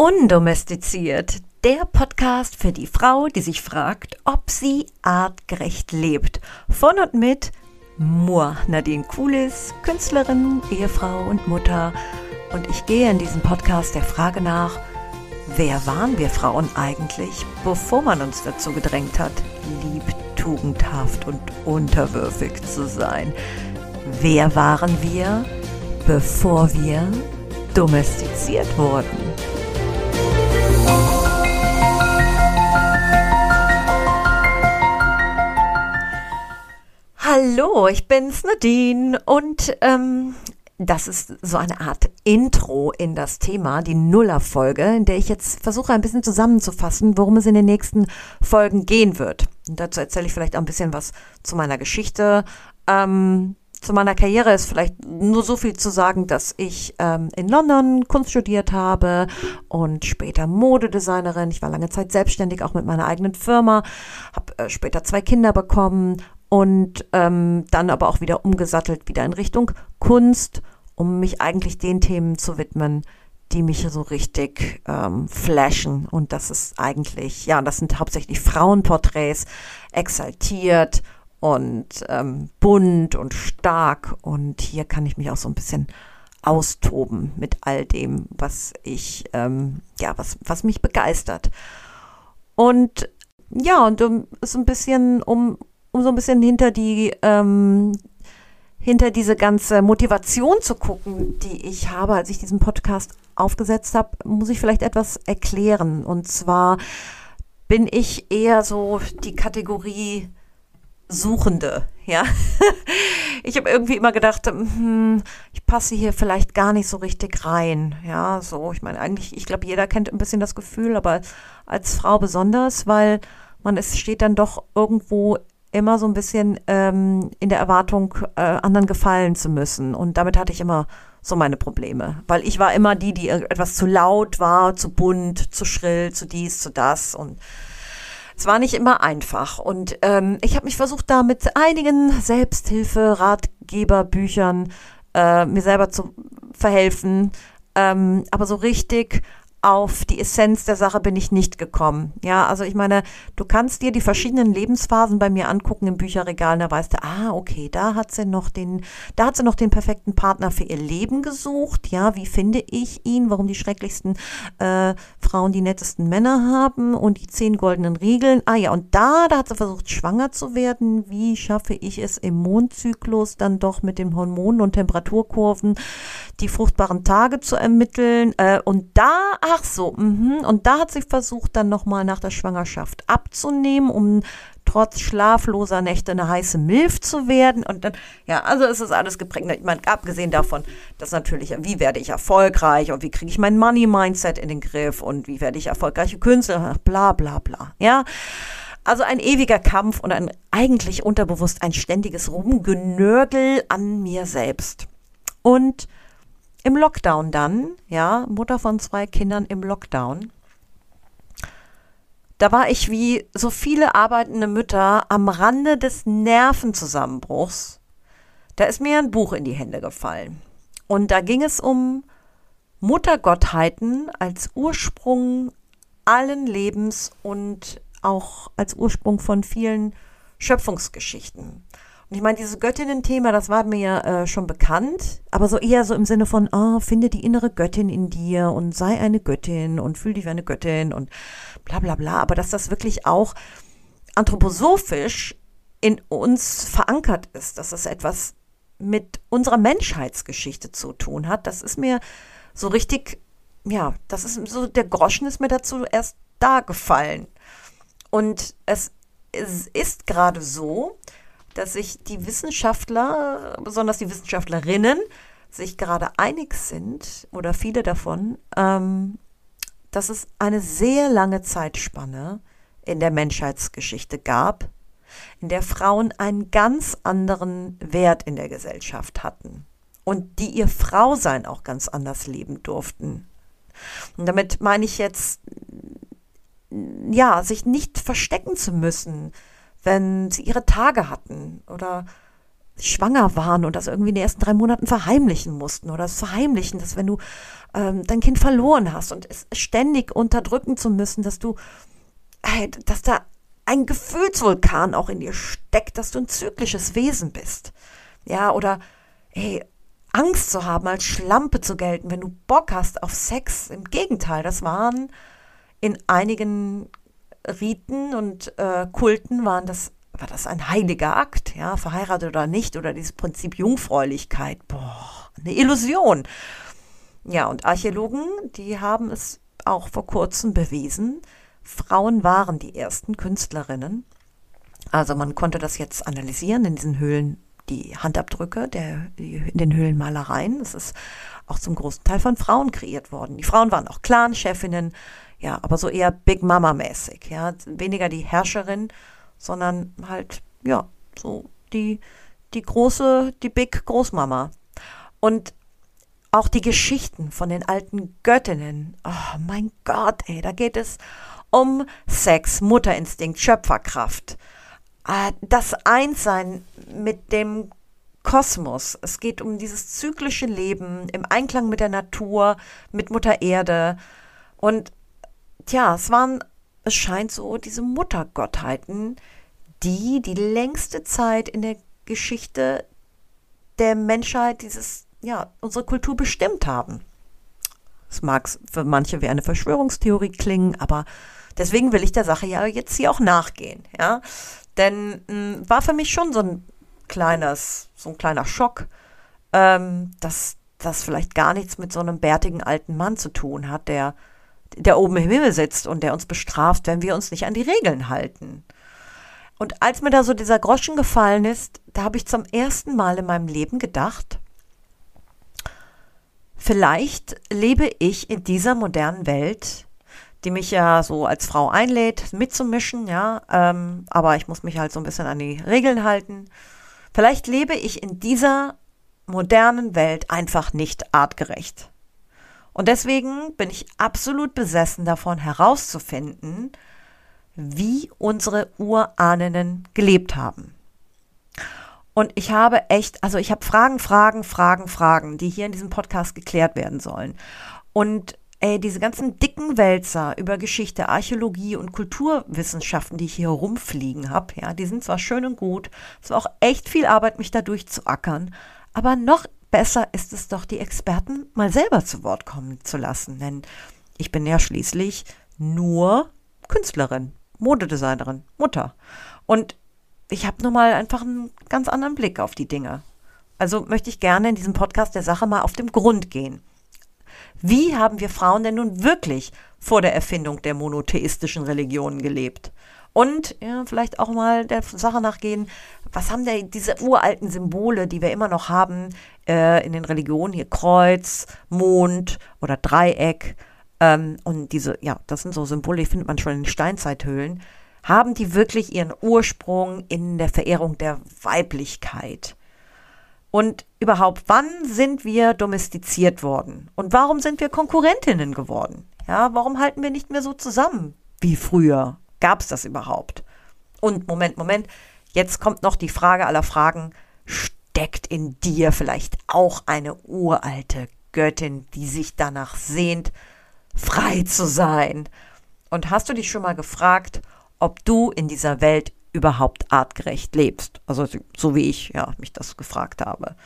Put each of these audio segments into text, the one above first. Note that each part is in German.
Undomestiziert, der Podcast für die Frau, die sich fragt, ob sie artgerecht lebt. Von und mit Moor Nadine Kulis, Künstlerin, Ehefrau und Mutter. Und ich gehe in diesem Podcast der Frage nach, wer waren wir Frauen eigentlich, bevor man uns dazu gedrängt hat, lieb, tugendhaft und unterwürfig zu sein? Wer waren wir, bevor wir domestiziert wurden? Hallo, ich bin's Nadine und ähm, das ist so eine Art Intro in das Thema, die Nullerfolge, in der ich jetzt versuche ein bisschen zusammenzufassen, worum es in den nächsten Folgen gehen wird. Und dazu erzähle ich vielleicht auch ein bisschen was zu meiner Geschichte. Ähm, zu meiner Karriere ist vielleicht nur so viel zu sagen, dass ich ähm, in London Kunst studiert habe und später Modedesignerin. Ich war lange Zeit selbstständig, auch mit meiner eigenen Firma, habe äh, später zwei Kinder bekommen und ähm, dann aber auch wieder umgesattelt, wieder in Richtung Kunst, um mich eigentlich den Themen zu widmen, die mich so richtig ähm, flashen. Und das ist eigentlich, ja, das sind hauptsächlich Frauenporträts, exaltiert und ähm, bunt und stark. Und hier kann ich mich auch so ein bisschen austoben mit all dem, was ich, ähm, ja, was, was mich begeistert. Und ja, und um, so ein bisschen, um, um so ein bisschen hinter die, ähm, hinter diese ganze Motivation zu gucken, die ich habe, als ich diesen Podcast aufgesetzt habe, muss ich vielleicht etwas erklären. Und zwar bin ich eher so die Kategorie Suchende, ja. ich habe irgendwie immer gedacht, hm, ich passe hier vielleicht gar nicht so richtig rein, ja. So, ich meine, eigentlich, ich glaube, jeder kennt ein bisschen das Gefühl, aber als Frau besonders, weil man es steht dann doch irgendwo immer so ein bisschen ähm, in der Erwartung, äh, anderen gefallen zu müssen. Und damit hatte ich immer so meine Probleme. Weil ich war immer die, die etwas zu laut war, zu bunt, zu schrill, zu dies, zu das. Und es war nicht immer einfach. Und ähm, ich habe mich versucht, da mit einigen Selbsthilfe, Ratgeberbüchern äh, mir selber zu verhelfen. Ähm, aber so richtig auf die Essenz der Sache bin ich nicht gekommen. Ja, also ich meine, du kannst dir die verschiedenen Lebensphasen bei mir angucken im Bücherregal, da weißt du, ah, okay, da hat sie noch den, da hat sie noch den perfekten Partner für ihr Leben gesucht. Ja, wie finde ich ihn? Warum die schrecklichsten äh, Frauen die nettesten Männer haben und die zehn goldenen Regeln. Ah ja, und da, da hat sie versucht, schwanger zu werden. Wie schaffe ich es im Mondzyklus dann doch mit den Hormonen und Temperaturkurven die fruchtbaren Tage zu ermitteln? Äh, und da Ach so, mh. und da hat sie versucht, dann nochmal nach der Schwangerschaft abzunehmen, um trotz schlafloser Nächte eine heiße Milf zu werden. Und dann, ja, also ist es alles geprägt. Ich meine, abgesehen davon, dass natürlich, wie werde ich erfolgreich und wie kriege ich mein Money-Mindset in den Griff und wie werde ich erfolgreiche Künstler, bla bla bla. Ja. Also ein ewiger Kampf und ein eigentlich unterbewusst ein ständiges Rumgenörgel an mir selbst. Und im Lockdown dann, ja, Mutter von zwei Kindern im Lockdown, da war ich wie so viele arbeitende Mütter am Rande des Nervenzusammenbruchs. Da ist mir ein Buch in die Hände gefallen. Und da ging es um Muttergottheiten als Ursprung allen Lebens und auch als Ursprung von vielen Schöpfungsgeschichten. Und ich meine, dieses Göttinnen-Thema, das war mir ja äh, schon bekannt, aber so eher so im Sinne von, oh, finde die innere Göttin in dir und sei eine Göttin und fühl dich wie eine Göttin und bla bla bla. Aber dass das wirklich auch anthroposophisch in uns verankert ist, dass das etwas mit unserer Menschheitsgeschichte zu tun hat, das ist mir so richtig, ja, das ist so, der Groschen ist mir dazu erst da gefallen. Und es, es ist gerade so, dass sich die Wissenschaftler, besonders die Wissenschaftlerinnen, sich gerade einig sind, oder viele davon, ähm, dass es eine sehr lange Zeitspanne in der Menschheitsgeschichte gab, in der Frauen einen ganz anderen Wert in der Gesellschaft hatten und die ihr Frausein auch ganz anders leben durften. Und damit meine ich jetzt, ja, sich nicht verstecken zu müssen, wenn sie ihre Tage hatten oder schwanger waren und das irgendwie in den ersten drei Monaten verheimlichen mussten oder das Verheimlichen, dass wenn du ähm, dein Kind verloren hast und es ständig unterdrücken zu müssen, dass du, äh, dass da ein Gefühlsvulkan auch in dir steckt, dass du ein zyklisches Wesen bist. Ja, oder hey, Angst zu haben, als Schlampe zu gelten, wenn du Bock hast auf Sex. Im Gegenteil, das waren in einigen Riten und äh, Kulten waren das war das ein heiliger Akt, ja, verheiratet oder nicht, oder dieses Prinzip Jungfräulichkeit, boah, eine Illusion. Ja, und Archäologen, die haben es auch vor kurzem bewiesen, Frauen waren die ersten Künstlerinnen. Also man konnte das jetzt analysieren in diesen Höhlen, die Handabdrücke der, in den Höhlenmalereien. Das ist auch zum großen Teil von Frauen kreiert worden. Die Frauen waren auch Clan-Chefinnen, ja, aber so eher Big Mama-mäßig, ja, weniger die Herrscherin, sondern halt, ja, so die, die große, die Big Großmama. Und auch die Geschichten von den alten Göttinnen. Oh mein Gott, ey, da geht es um Sex, Mutterinstinkt, Schöpferkraft. Ah, das Einssein mit dem Kosmos. Es geht um dieses zyklische Leben im Einklang mit der Natur, mit Mutter Erde. Und tja, es waren, es scheint so, diese Muttergottheiten, die die längste Zeit in der Geschichte der Menschheit dieses, ja, unsere Kultur bestimmt haben. Es mag für manche wie eine Verschwörungstheorie klingen, aber deswegen will ich der Sache ja jetzt hier auch nachgehen, ja. Denn mh, hm, war für mich schon so ein kleines, so ein kleiner Schock, ähm, dass das vielleicht gar nichts mit so einem bärtigen alten Mann zu tun hat, der, der oben im Himmel sitzt und der uns bestraft, wenn wir uns nicht an die Regeln halten. Und als mir da so dieser Groschen gefallen ist, da habe ich zum ersten Mal in meinem Leben gedacht, vielleicht lebe ich in dieser modernen Welt, die mich ja so als Frau einlädt, mitzumischen, ja, ähm, aber ich muss mich halt so ein bisschen an die Regeln halten. Vielleicht lebe ich in dieser modernen Welt einfach nicht artgerecht. Und deswegen bin ich absolut besessen davon herauszufinden, wie unsere Urahnen gelebt haben. Und ich habe echt, also ich habe Fragen, Fragen, Fragen, Fragen, die hier in diesem Podcast geklärt werden sollen. Und ey, diese ganzen dicken Wälzer über Geschichte, Archäologie und Kulturwissenschaften, die ich hier rumfliegen habe, ja, die sind zwar schön und gut, es war auch echt viel Arbeit, mich da durchzuackern, aber noch besser ist es doch, die Experten mal selber zu Wort kommen zu lassen, denn ich bin ja schließlich nur Künstlerin. Modedesignerin, Mutter. Und ich habe nun mal einfach einen ganz anderen Blick auf die Dinge. Also möchte ich gerne in diesem Podcast der Sache mal auf den Grund gehen. Wie haben wir Frauen denn nun wirklich vor der Erfindung der monotheistischen Religionen gelebt? Und ja, vielleicht auch mal der Sache nachgehen, was haben denn diese uralten Symbole, die wir immer noch haben äh, in den Religionen, hier Kreuz, Mond oder Dreieck, ähm, und diese, ja, das sind so Symbole, die findet man schon in Steinzeithöhlen, haben die wirklich ihren Ursprung in der Verehrung der Weiblichkeit? Und überhaupt, wann sind wir domestiziert worden? Und warum sind wir Konkurrentinnen geworden? Ja, warum halten wir nicht mehr so zusammen wie früher? Gab es das überhaupt? Und Moment, Moment, jetzt kommt noch die Frage aller Fragen. Steckt in dir vielleicht auch eine uralte Göttin, die sich danach sehnt, frei zu sein. Und hast du dich schon mal gefragt, ob du in dieser Welt überhaupt artgerecht lebst? Also so wie ich ja, mich das gefragt habe.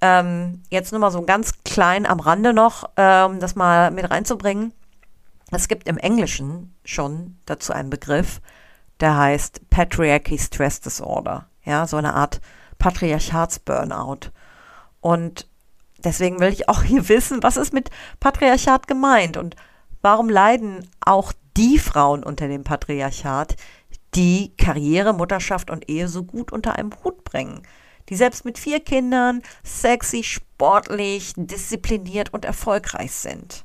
Ähm, jetzt nur mal so ganz klein am Rande noch, ähm, das mal mit reinzubringen. Es gibt im Englischen schon dazu einen Begriff, der heißt Patriarchy Stress Disorder. Ja, so eine Art Patriarchats-Burnout. Und Deswegen will ich auch hier wissen, was ist mit Patriarchat gemeint und warum leiden auch die Frauen unter dem Patriarchat, die Karriere, Mutterschaft und Ehe so gut unter einem Hut bringen, die selbst mit vier Kindern sexy, sportlich, diszipliniert und erfolgreich sind.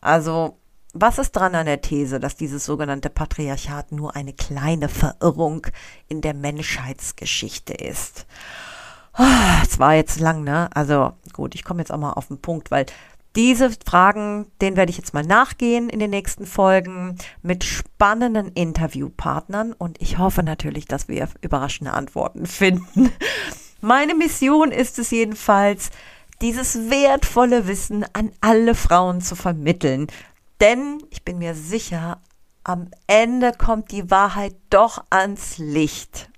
Also, was ist dran an der These, dass dieses sogenannte Patriarchat nur eine kleine Verirrung in der Menschheitsgeschichte ist? Es war jetzt lang, ne? Also gut, ich komme jetzt auch mal auf den Punkt, weil diese Fragen, denen werde ich jetzt mal nachgehen in den nächsten Folgen mit spannenden Interviewpartnern und ich hoffe natürlich, dass wir überraschende Antworten finden. Meine Mission ist es jedenfalls, dieses wertvolle Wissen an alle Frauen zu vermitteln. Denn ich bin mir sicher, am Ende kommt die Wahrheit doch ans Licht.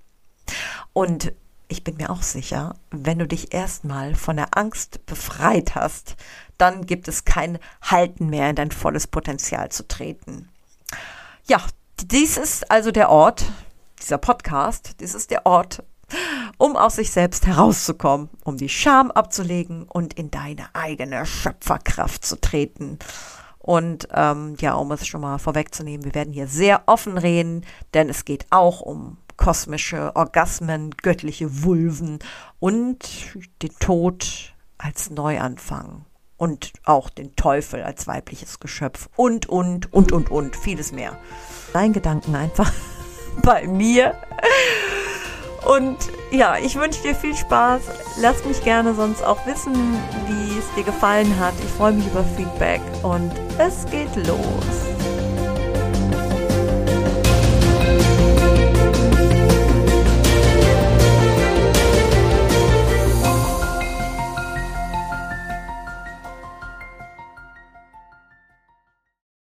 Und ich bin mir auch sicher, wenn du dich erstmal von der Angst befreit hast, dann gibt es kein Halten mehr in dein volles Potenzial zu treten. Ja, dies ist also der Ort, dieser Podcast, dies ist der Ort, um aus sich selbst herauszukommen, um die Scham abzulegen und in deine eigene Schöpferkraft zu treten. Und ähm, ja, um es schon mal vorwegzunehmen, wir werden hier sehr offen reden, denn es geht auch um kosmische Orgasmen, göttliche Vulven und den Tod als Neuanfang und auch den Teufel als weibliches Geschöpf und, und, und, und, und, vieles mehr. Dein Gedanken einfach bei mir. Und ja, ich wünsche dir viel Spaß. Lass mich gerne sonst auch wissen, wie es dir gefallen hat. Ich freue mich über Feedback und es geht los.